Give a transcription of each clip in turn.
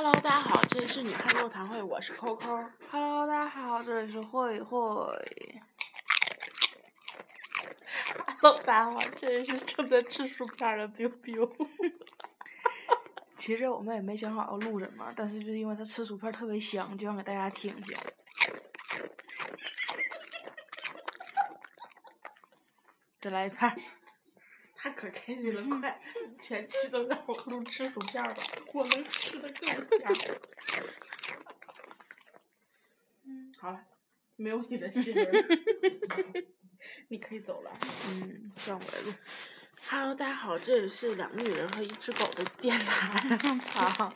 Hello，大家好，这里是女汉座谈会，我是扣扣。Hello，大家好，这里是慧慧。Hello，大家好，这里是正在吃薯片的 biu biu。其实我们也没想好要录什么，但是就是因为他吃薯片特别香，就想给大家听听。再来一片儿。他可开心了，快，全期都让我录吃薯片儿吧，我能吃的更香。嗯，好了，没有你的戏了，你可以走了。嗯，让我来录。Hello，大家好，这里是两个女人和一只狗的电台。操！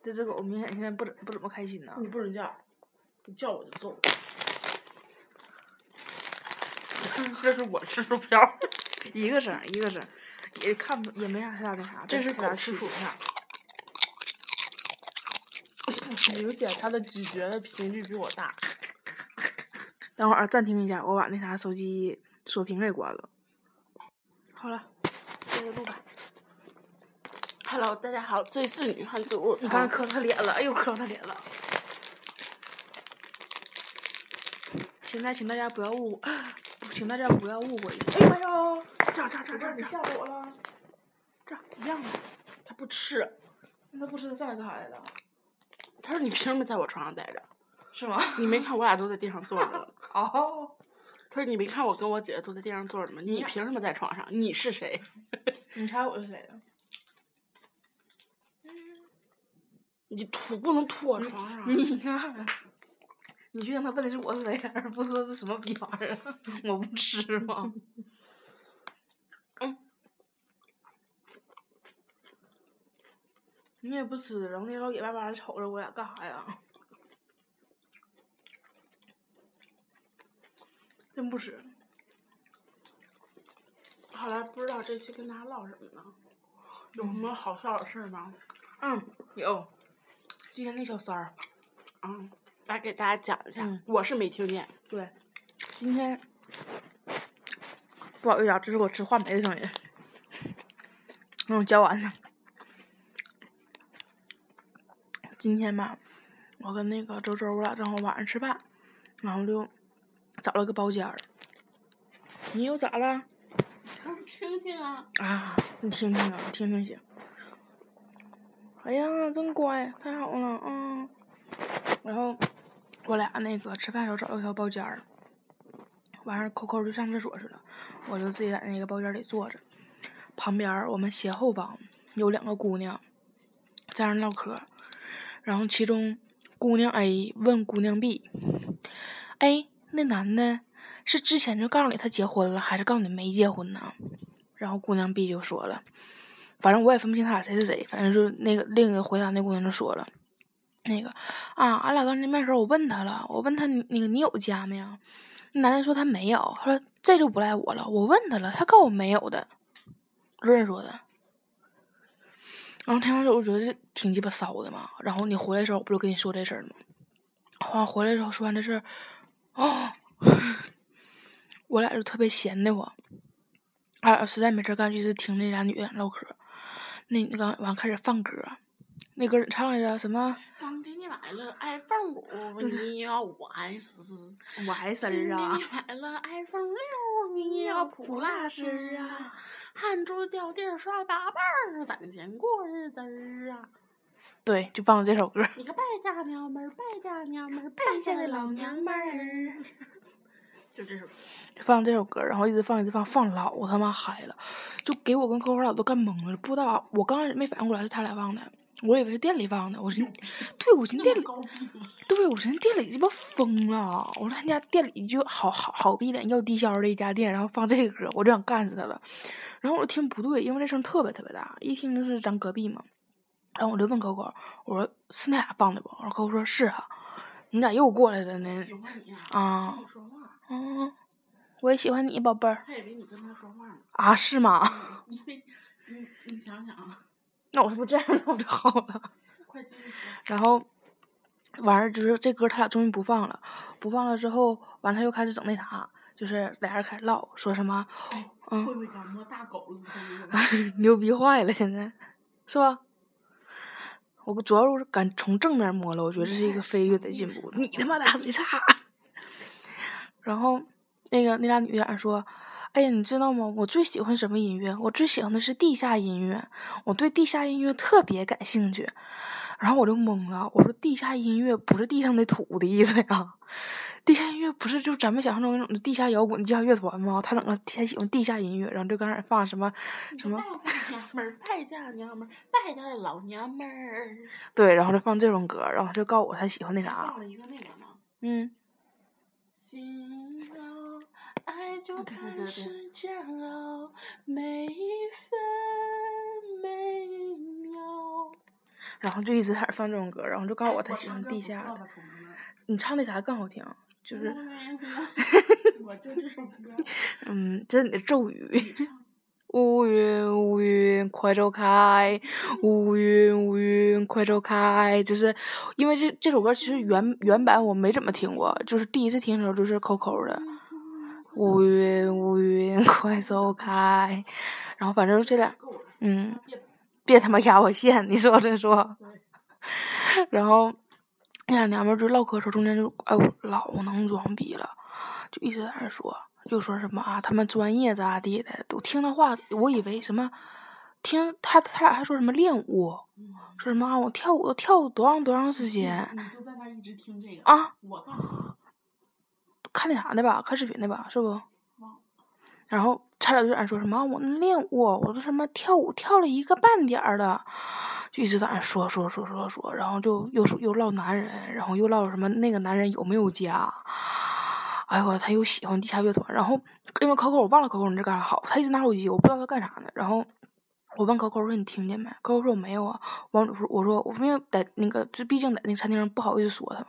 这只狗明显现在不怎不怎么开心呢。你不准叫，你叫我就揍。这是我吃薯片儿，一个声，一个声，也看不也没啥太大那啥。这是太大狗吃薯片儿。明显他的咀嚼的频率比我大。等会儿暂停一下，我把那啥手机锁屏给关了。好了，接着录吧。Hello，大家好，这里是女汉子。我你刚才磕他脸了，哎呦，磕到他脸了。现在请大家不要误，请大家不要误会。哎呦哎呦，这样这样这样这样，你吓着我了。这样一样的，他不吃，那他不吃他上来干啥来的？他说你凭什么在我床上待着？是吗？你没看我俩都在地上坐着吗？哦，他说你没看我跟我姐姐都在地上坐着吗？你凭什么在床上？你是谁？你猜我是谁的？你吐不能吐我床上。你看，你就让他问的是我是谁，而不是说是什么逼玩意儿。我不吃吗？嗯。你也不吃，然后那老眼巴巴的瞅着我俩干啥呀？真不吃。好了，不知道这期跟大家唠什么呢？有什么好笑的事儿吗？嗯，有。今天那小三儿，嗯，来给大家讲一下。嗯我是没听见。对，今天不好意思啊，这是我吃话梅的声音。我，嚼完了。今天吧，我跟那个周周，我俩正好晚上吃饭，然后就找了个包间儿。你又咋了？听听啊。啊，你听听啊，听听行。哎呀，真乖，太好了，嗯。然后我俩那个吃饭时候找了条包间儿，完事儿扣扣就上厕所去了，我就自己在那个包间里坐着。旁边我们斜后方有两个姑娘在那唠嗑，然后其中姑娘 A 问姑娘 B：“ 哎，那男的是之前就告诉你他结婚了，还是告诉你没结婚呢？”然后姑娘 B 就说了，反正我也分不清他俩谁是谁，反正就那个另一个回答那姑娘就说了，那个啊，俺俩刚见面时候我问他了，我问他你那个你有家没啊？那男的说他没有，他说这就不赖我了，我问他了，他告诉我没有的，就这人说的。然后听完之后我觉得这挺鸡巴骚的嘛，然后你回来的时候我不就跟你说这事儿了吗？完回来之后说完这事儿，哦，我俩就特别闲的慌。俺俩实在没事儿干，就是听那俩女的唠嗑。那那刚完开始放歌，那歌儿唱来着什么？刚给你买了 iPhone 五，你要五 S，五 S 啊给你买了 iPhone 六，你要普拉斯啊！汗珠掉地儿刷大瓣儿，攒钱过日子儿啊！对，就放这首歌。你个败家娘们儿，败家娘们儿，败家的老娘们儿。就这首歌。放这首歌，然后一直放一直放，放老他妈嗨了，就给我跟扣扣俩都干懵了，不知道我刚开始没反应过来是他俩放的，我以为是店里放的，我寻，对我寻思店里，对我寻思店里鸡巴疯了，我说他家店里就好好好逼脸要低消的一家店，然后放这个歌，我就想干死他了，然后我听不对，因为这声特别特别大，一听就是咱隔壁嘛，然后我就问扣扣，我说是那俩放的不？然后扣扣说是啊，你咋又过来了呢？啊！啊我也喜欢你，宝贝儿。他以为你跟他说话呢。啊，是吗？因为你你想想啊，那我是不是这样弄就好了？快继续说。然后完事儿就是这歌他俩终于不放了，不放了之后，完他又开始整那啥，就是俩人开始唠，说什么哎，嗯会不会感冒大狗 牛逼坏了，现在是吧？我主要是敢从正面摸了，我觉得这是一个飞跃的进步。你他妈大嘴叉！然后那个那俩女的说：“哎呀，你知道吗？我最喜欢什么音乐？我最喜欢的是地下音乐，我对地下音乐特别感兴趣。”然后我就懵了，我说：“地下音乐不是地上的土的意思呀？地下音乐不是就咱们想象中那种地下摇滚、地下乐团吗？他整个他喜欢地下音乐，然后就刚开始放什么什么。”败家娘们儿，败家娘们儿，败家的老娘们儿。对，然后就放这种歌，然后就告诉我他喜欢那啥放，了一个那个吗？嗯，心熬，爱就开始煎熬，每一分每一秒。然后就一直开始放这种歌，然后就告诉我他喜欢地下的。你唱那啥更好听，就是我就这首歌。嗯，这是你的咒语。乌云乌云快走开，乌云乌云快走开，就是因为这这首歌其实原原版我没怎么听过，就是第一次听的时候就是 Coco 的。乌云乌云快走开，然后反正这俩，嗯，别他妈压我线，你说这说。然后那俩娘们儿就唠嗑的时候，中间就哎我老能装逼了，就一直在那说，就说什么啊他们专业咋地的，都听那话，我以为什么听他他俩还说什么练舞，说什么啊我跳舞都跳多长多长时间你就在那一直听这个。啊，我干啥？看那啥的吧，看视频的吧，是不？然后他俩就在那说什么，我那练舞，我都什么跳舞跳了一个半点儿的，就一直在那说说说说说，然后就又说又唠男人，然后又唠什么那个男人有没有家，哎呦我他又喜欢地下乐团，然后因为 Coco 我忘了 Coco 你这干啥好，他一直拿手机，我不知道他干啥呢，然后。我问 Coco 说你听见没？Coco 说我没有啊。王主说我说我因为在那个就毕竟在那个餐厅上不好意思说他嘛，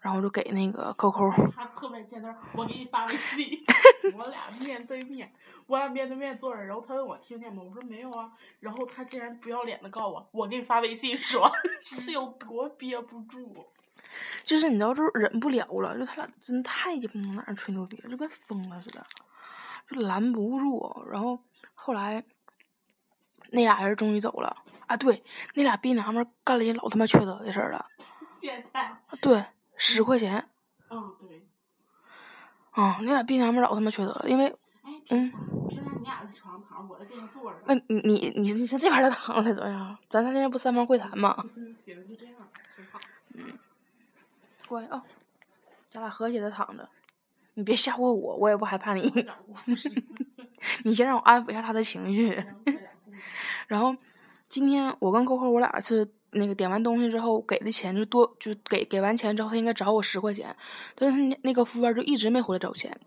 然后我就给那个 Coco 他特别欠揍，我给你发微信，我俩面对面，我俩面对面坐着，然后他问我听见吗？我说没有啊，然后他竟然不要脸的告我，我给你发微信说 是有多憋不住。就是你知道，就是忍不了了，就他俩真太鸡巴能在那吹牛逼了，就跟疯了似的，就拦不住。然后后来那俩人终于走了啊，对，那俩逼娘们儿干了一老他妈缺德的事儿了，现在，啊对，十块钱嗯对，啊，那俩逼娘们儿老他妈缺德了，因为哎，嗯，平常你俩在床上躺着，我在地上坐着。那你你你你上这边儿来躺着怎么样？咱仨现在不三方会谈吗？嗯，行，就这样，挺好。乖啊、咱俩和谐的躺着，你别吓唬我，我也不害怕你。你先让我安抚一下他的情绪。然后今天我跟扣扣我俩是那个点完东西之后给的钱就多，就给给完钱之后他应该找我十块钱，但是那个服务员就一直没回来找钱，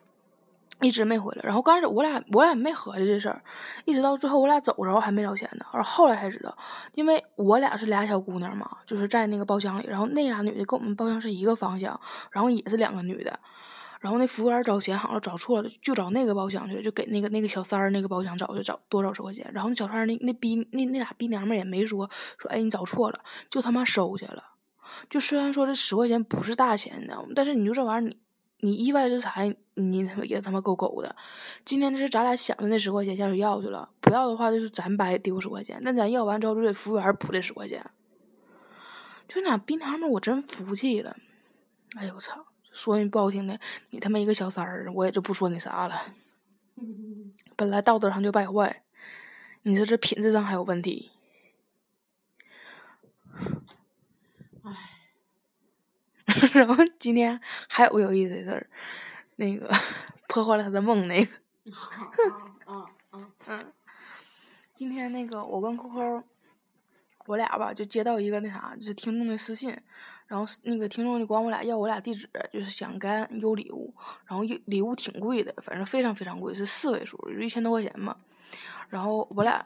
一直没回来。然后刚开始我俩我俩没合计这事儿，一直到最后我俩走着还没找钱呢。然后后来才知道，因为我俩是俩小姑娘嘛，就是在那个包厢里，然后那俩女的跟我们包厢是一个方向，然后也是两个女的。然后那服务员找钱好像找错了，就找那个包厢去了，就给那个那个小三儿那个包厢找，就找多找十块钱。然后那小三儿那那逼那那俩逼娘们儿也没说说，哎你找错了，就他妈收去了。就虽然说这十块钱不是大钱，你知道吗？但是你就这玩意儿，你你意外之财，你他妈也他妈够狗的。今天这是咱俩想的那十块钱下去要去了，不要的话就是咱白丢十块钱，那咱要完之后就得服务员补这十块钱。就那俩逼娘们儿，我真服气了。哎呦我操！说句不好听的，你他妈一个小三儿，我也就不说你啥了。本来道德上就败坏，你说这品质上还有问题。然后今天还有个有意思的事儿，那个 破坏了他的梦那个。啊啊啊！今天那个我跟扣扣，我俩吧就接到一个那啥，就是听众的私信，然后那个听众就管我俩要我俩地址，就是想给俺邮礼物，然后邮礼物挺贵的，反正非常非常贵，是四位数，就一千多块钱嘛。然后我俩，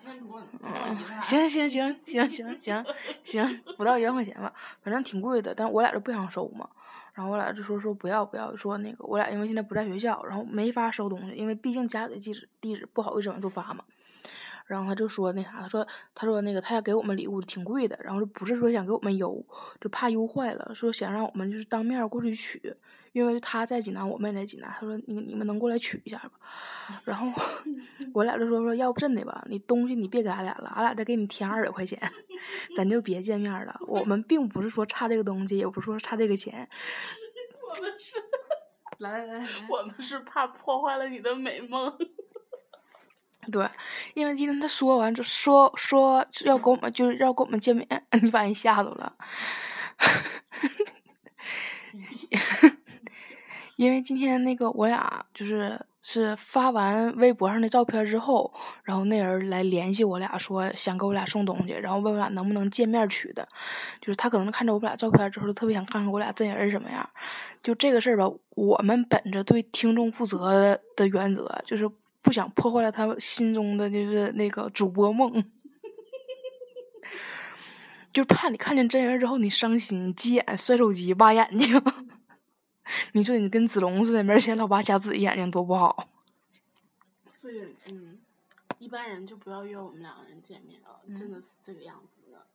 嗯，行行行行行行 行，不到一万块钱吧，反正挺贵的，但我俩就不想收嘛。然后我俩就说说不要不要，说那个我俩因为现在不在学校，然后没法收东西，因为毕竟家里的地址地址不好意思往出发嘛。然后他就说那啥，他说他说那个他要给我们礼物挺贵的，然后就不是说想给我们邮，就怕邮坏了，说想让我们就是当面过去取，因为他在济南，我妹在济南。他说你你们能过来取一下吧？然后 我俩就说说要不真的吧，你东西你别给俺俩了，俺俩再给你添二百块钱，咱就别见面了。我们并不是说差这个东西，也不是说差这个钱。我们是，来来来，我们是怕破坏了你的美梦。对，因为今天他说完就说说要跟我们就是要跟我们见面，你把人吓着了。因为今天那个我俩就是是发完微博上的照片之后，然后那人来联系我俩说想给我俩送东西，然后问我俩能不能见面取的，就是他可能看着我们俩照片之后，特别想看看我俩真人什么样。就这个事儿吧，我们本着对听众负责的原则，就是不想破坏了他心中的就是那个主播梦，就怕你看见真人之后你伤心、急眼、摔手机、挖眼睛。你说你跟子龙似的，没钱老爸瞎自己眼睛多不好。所以，嗯，一般人就不要约我们两个人见面了，真的是这个样子的。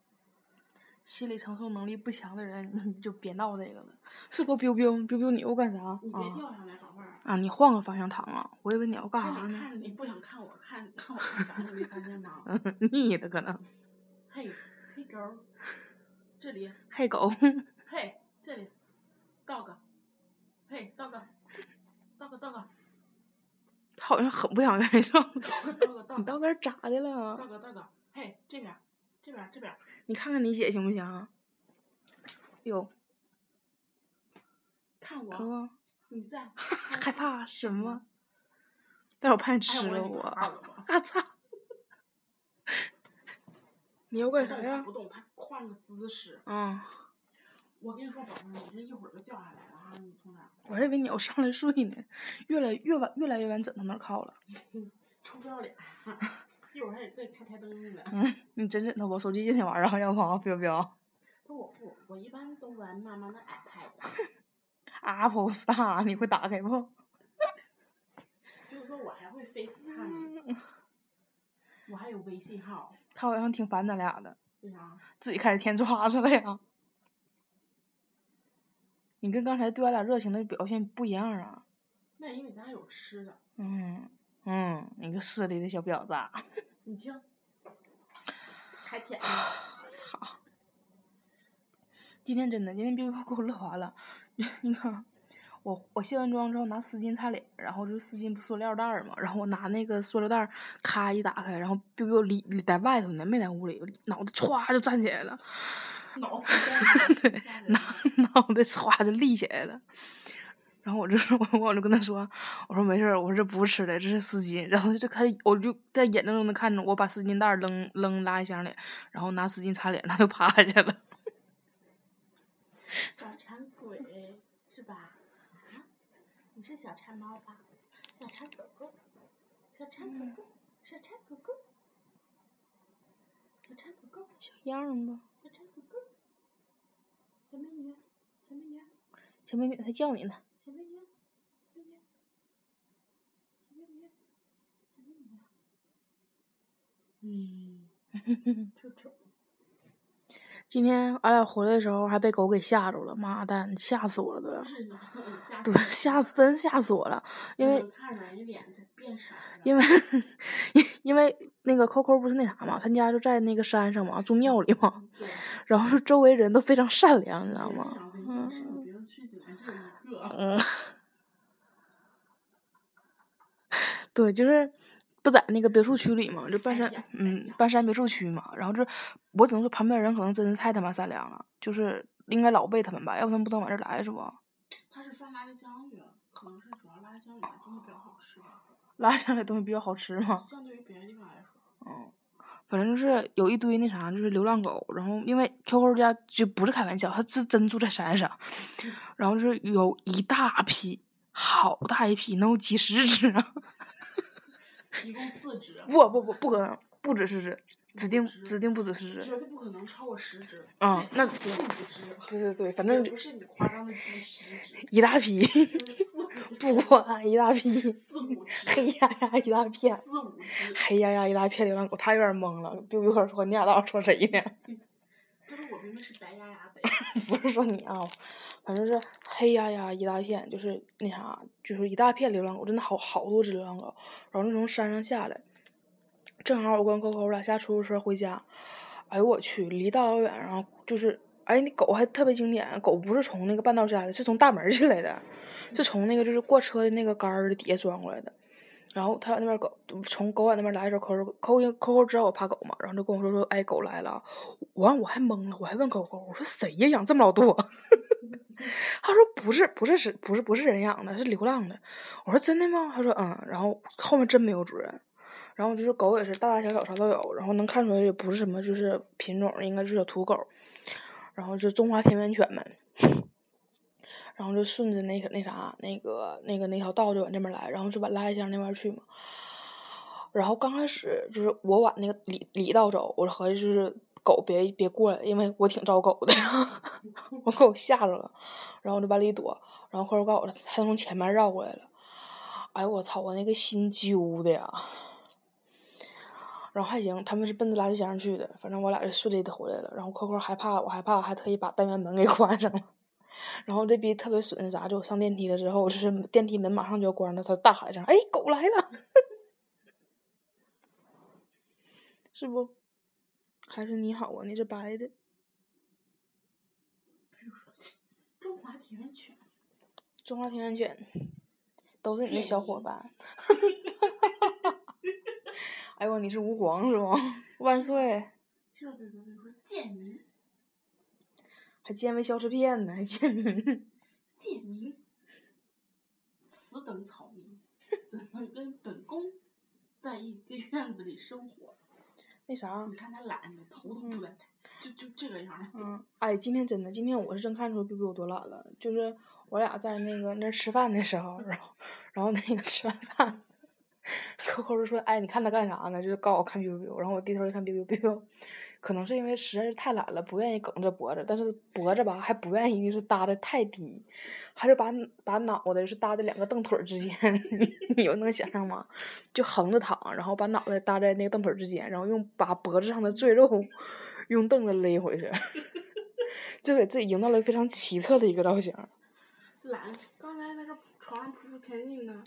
心理承受能力不强的人，你 就别闹这个了。是不 biu biu biu biu 你又干啥？你别啊掉下来，宝贝儿。啊！你换个方向躺啊！我以为你要干啥呢？着看着你不想看我看看我干啥？你没发现吗？腻的可能。嘿，嘿狗，这里，嘿狗，嘿，这里，dog，嘿，dog，dog dog 他好像很不想跟你上。dog dog 你 dog 到底咋的了？dog dog，嘿，这边，这边，这边，你看看你姐行不行？哟，看我，哥，你在 害怕什么？但是我怕你吃了我。怕了吗啊操！你要干啥呀不动它不？动，它换个姿势。嗯，我跟你说，宝贝儿，你这一会儿就掉下来了哈！你从哪？我还以为你要上来睡呢，越来越晚越来越往枕头那儿靠了。臭不要脸！一会儿还得给你开台灯呢。嗯，你枕枕头吧？手机今天晚上要吗？不要不要不，我不，我一般都玩妈妈的 iPad。？Apple Star，你会打开不？就是说我还会 FaceTime，嗯，我还有微信号。他好像挺烦咱俩的，为啥？自己开始添抓子了呀。你跟刚才对俺俩热情的表现不一样啊。那因为咱有吃的。嗯嗯，你个势利的小婊子！啊 你听，还舔呢。操！今天真的，今天别给我乐完了。你看，我我卸完妆之后拿丝巾擦脸，然后就是丝巾不塑料袋儿嘛，然后我拿那个塑料袋儿咔一打开，然后 biu biu 里里在外头呢，没在屋里，脑袋歘就站起来了，脑子在 对，脑脑袋唰就立起来了。然后我就说，我 我就跟他说，我说没事儿，我说这不是吃的，这是丝巾。然后就他，我就在眼睁睁的看着我把丝巾袋扔扔垃圾箱里，然后拿丝巾擦脸，他就趴下了。小馋鬼是吧？啊，你是小馋猫吧？小馋狗狗，小馋狗狗，小馋狗狗，小馋狗狗，小样儿吧，小馋狗狗，小美女，小美女，小美女她叫你呢。小美女，小美女，小美女，小美女。嗯，臭臭。今天俺俩回来的时候还被狗给吓着了，妈蛋，吓死我了都要。对，吓死真吓死我了，因为。因为因因为那个 Coco 不是那啥嘛，他家就在那个山上嘛，住庙里嘛，然后是周围人都非常善良，你知道吗？想跟你说，别人去济南就一个。嗯，对，就是不在那个别墅区里嘛，就半山嗯，半山别墅区嘛。然后就我只能说旁边人可能真是太他妈善良了，就是应该老辈他们吧，要不他们不能往这儿来是不？他是放垃圾箱里了，可能是主要垃圾箱里的东西比较好吃吧，拉下来东西比较好吃嘛。相对于别的地方来说。嗯，反正就是有一堆那啥，就是流浪狗。然后因为 QQ 家就不是开玩笑，他是真住在山上，然后就是有一大批，好大一批，能有几十只啊！一共四只，不不不，不可能，不止四只，指定指定不止四只。绝对不可能超过十只。嗯那 四五只。对对对，反正不是你夸张的几十只，一大批。不管一大批，四五。黑压压一大片，四五。黑压压一大片流浪狗，他有点懵了，就有点说你俩到底说谁呢？不是我明明是白压压的。不是说你啊，反正是黑压压一大片，就是那啥，就是一大片流浪狗，真的好好多只流浪狗，然后就从山上下来，正好我跟扣扣俩下出租车回家，哎呦我去，离大老远，然后就是，哎，那狗还特别经典，狗不是从那个半道下来的，是从大门儿进来的，是从那个就是过车的那个杆儿的底下钻过来的。然后他那边狗从狗碗那边来的时候，扣扣扣扣扣知道我怕狗嘛，然后就跟我说说，哎，狗来了。完我还懵了，我还问扣扣，我说谁呀养这么老多？他说不是不是是不是不是人养的，是流浪的。我说真的吗？他说嗯。然后后面真没有主人，然后就是狗也是大大小小啥都有，然后能看出来也不是什么就是品种，应该就是小土狗，然后就中华田园犬们。然后就顺着那个那啥那个那个那条道就往这边来，然后就往拉箱那边去嘛。然后刚开始就是我往那个里里道走，我合计就是狗别别过来，因为我挺招狗的，我给我吓着了，然后我就往里躲，然后后来告诉我他从前面绕过来了，哎我操，我那个心揪的呀！然后还行，他们是奔着垃圾箱去的，反正我俩就顺利的回来了。然后扣扣害怕，我害怕，还特意把单元门给 关上了。然后这逼特别损啥，就我上电梯了之后，就是电梯门马上就要关了，他大喊一声：“哎，狗来了！” 是不？还是你好啊？你是白的。中华田园犬。中华田园犬，都是你的小伙伴。哎呦，你是吾皇是不？万岁！还健胃消食片呢，还贱民。贱民，此等草民，怎能跟本宫在一个院子里生活？那啥你，看他懒的，头都不带抬，就就这个样儿。嗯，哎，今天真的，今天我是真看出 B B 有多懒了。就是我俩在那个那儿吃饭的时候，然后然后那个吃完饭，扣扣就说：“哎，你看他干啥呢？”就是告我看 biu biu，然后我低头一看 biu biu biu，可能是因为实在是太懒了，不愿意梗着脖子，但是脖子吧还不愿意就是搭的太低，还是把把脑袋是搭在两个凳腿之间，你你有能想象吗？就横着躺，然后把脑袋搭在那个凳腿之间，然后用把脖子上的赘肉用凳子勒回去，就给自己营造了非常奇特的一个造型。懒，刚才那个床上匍匐前进呢。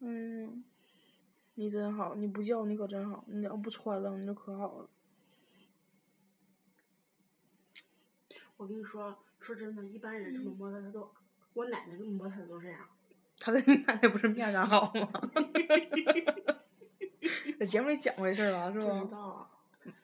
嗯，你真好，你不叫你可真好，你要不穿了你就可好了。我跟你说，说真的，一般人这么摸他，他都，我奶奶这么摸他都这样。他跟你奶奶不是面上好吗？在节目里讲过这事儿吧，是不知吧？道啊，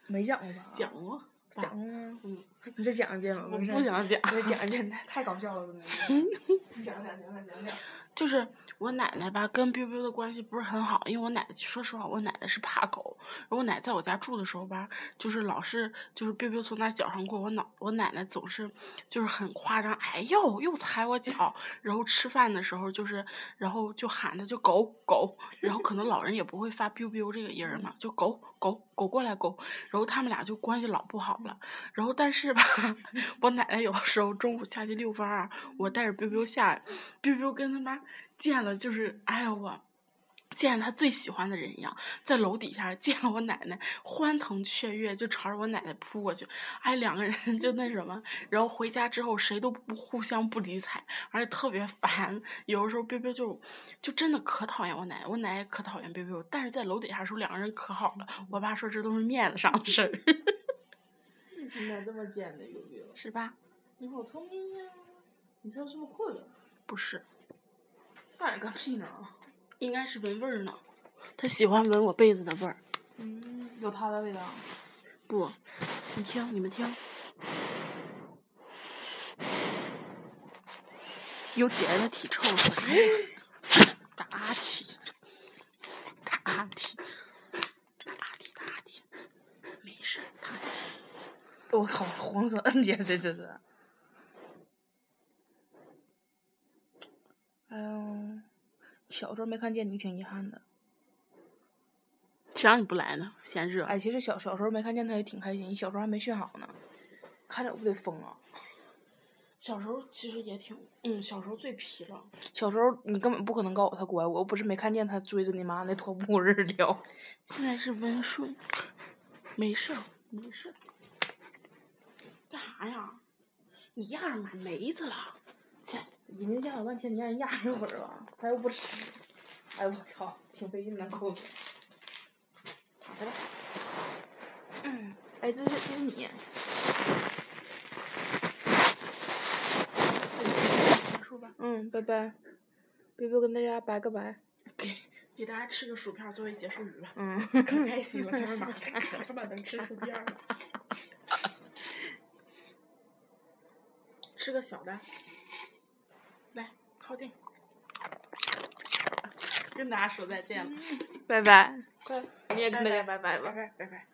没讲过吧？讲过。讲过吗？嗯，你再讲一遍吧。我不想讲。你再讲一遍，太太搞笑了，真的。你讲讲讲讲讲讲。就是我奶奶吧，跟彪彪的关系不是很好，因为我奶奶说实话，我奶奶是怕狗。然后我奶在我家住的时候吧，就是老是就是彪彪从那脚上过，我脑我奶奶总是就是很夸张，哎呦又踩我脚。然后吃饭的时候就是，然后就喊他就狗狗，然后可能老人也不会发彪彪这个音儿嘛，就狗狗狗过来狗。然后他们俩就关系老不好了。然后但是吧，我奶奶有的时候中午下去遛弯儿，我带着彪彪下来，biu biu 跟他妈见了就是，哎呀我。见了他最喜欢的人一样，在楼底下见了我奶奶，欢腾雀跃，就朝着我奶奶扑过去，哎，两个人 就那什么，然后回家之后谁都不互相不理睬，而且特别烦。有的时候 biu biu 就就真的可讨厌我奶奶，我奶奶也可讨厌 biu biu，但是在楼底下的时候两个人可好了。我爸说这都是面子上的事儿，你咋这么贱的，悠悠？是吧？你好聪明呀！你是不是困了？不是，那你个屁呢？应该是闻味儿呢，他喜欢闻我被子的味儿。嗯，有他的味道。不，你听，你们听，有姐姐的体臭是吧？打体，打体，打体，打体，没事儿，打体。我靠，黄色摁 姐这这是。哎呦，小时候没看见你挺遗憾的。谁让你不来呢？嫌热。哎，其实小小时候没看见他也挺开心，你小时候还没训好呢，看着我不得疯啊！小时候其实也挺，嗯，小时候最皮了。小时候你根本不可能告诉他乖，我又不是没看见他追着你妈那拖布日聊。现在是温顺，没事儿，没事儿。干啥呀？你压着满梅子了，切！人家压了半天，你让人压一会儿吧，他又不吃。哎我操，挺费劲的抠。躺下吧。嗯，哎，这是这是你。结束吧。嗯，拜拜。贝贝跟大家拜个拜。给给大家吃个薯片作为结束语吧。嗯。可 开心了，他妈可他妈能吃薯片了。吃个小的。来，靠近。跟大家说再见了。拜拜。快，你也跟大家拜拜吧。拜拜拜拜。